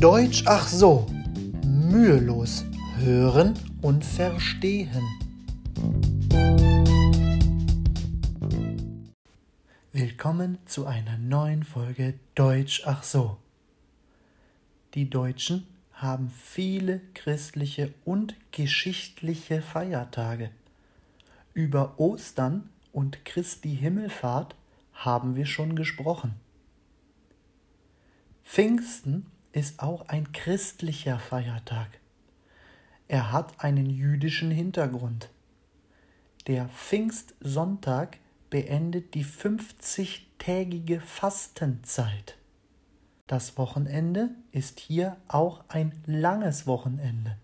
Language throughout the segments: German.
Deutsch ach so, mühelos hören und verstehen. Willkommen zu einer neuen Folge Deutsch ach so. Die Deutschen haben viele christliche und geschichtliche Feiertage. Über Ostern und Christi Himmelfahrt haben wir schon gesprochen. Pfingsten ist auch ein christlicher Feiertag. Er hat einen jüdischen Hintergrund. Der Pfingstsonntag beendet die 50-tägige Fastenzeit. Das Wochenende ist hier auch ein langes Wochenende.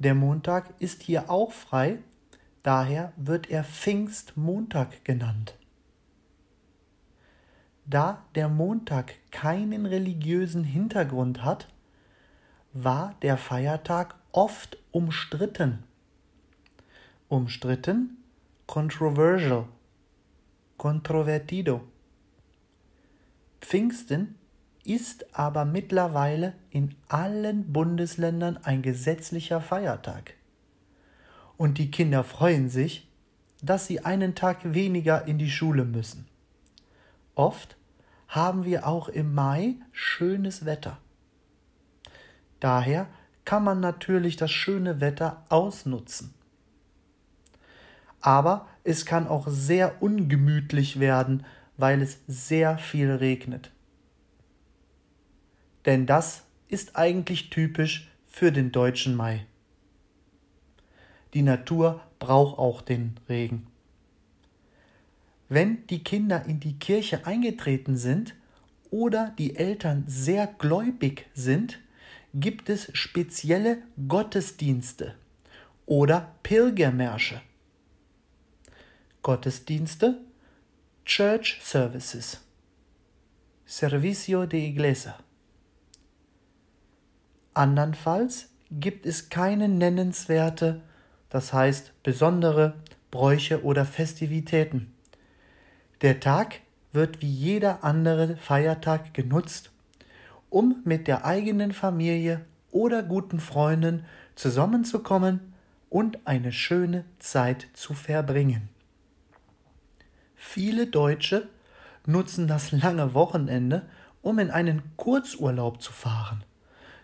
Der Montag ist hier auch frei, daher wird er Pfingstmontag genannt. Da der Montag keinen religiösen Hintergrund hat, war der Feiertag oft umstritten. Umstritten, controversial, controvertido. Pfingsten ist aber mittlerweile in allen Bundesländern ein gesetzlicher Feiertag. Und die Kinder freuen sich, dass sie einen Tag weniger in die Schule müssen. Oft haben wir auch im Mai schönes Wetter. Daher kann man natürlich das schöne Wetter ausnutzen. Aber es kann auch sehr ungemütlich werden, weil es sehr viel regnet. Denn das ist eigentlich typisch für den deutschen Mai. Die Natur braucht auch den Regen. Wenn die Kinder in die Kirche eingetreten sind oder die Eltern sehr gläubig sind, gibt es spezielle Gottesdienste oder Pilgermärsche. Gottesdienste Church Services. Servicio de Iglesia. Andernfalls gibt es keine nennenswerte, das heißt besondere Bräuche oder Festivitäten. Der Tag wird wie jeder andere Feiertag genutzt, um mit der eigenen Familie oder guten Freunden zusammenzukommen und eine schöne Zeit zu verbringen. Viele Deutsche nutzen das lange Wochenende, um in einen Kurzurlaub zu fahren,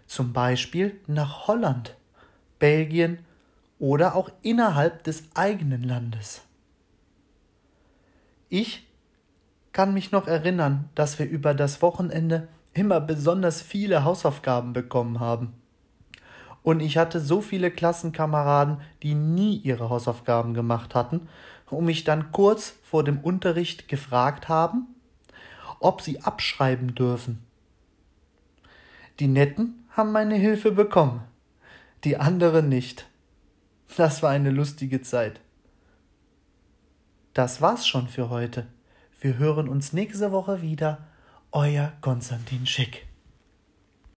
zum Beispiel nach Holland, Belgien oder auch innerhalb des eigenen Landes. Ich kann mich noch erinnern, dass wir über das Wochenende immer besonders viele Hausaufgaben bekommen haben. Und ich hatte so viele Klassenkameraden, die nie ihre Hausaufgaben gemacht hatten und mich dann kurz vor dem Unterricht gefragt haben, ob sie abschreiben dürfen. Die Netten haben meine Hilfe bekommen, die anderen nicht. Das war eine lustige Zeit. Das war's schon für heute. Wir hören uns nächste Woche wieder. Euer Konstantin Schick.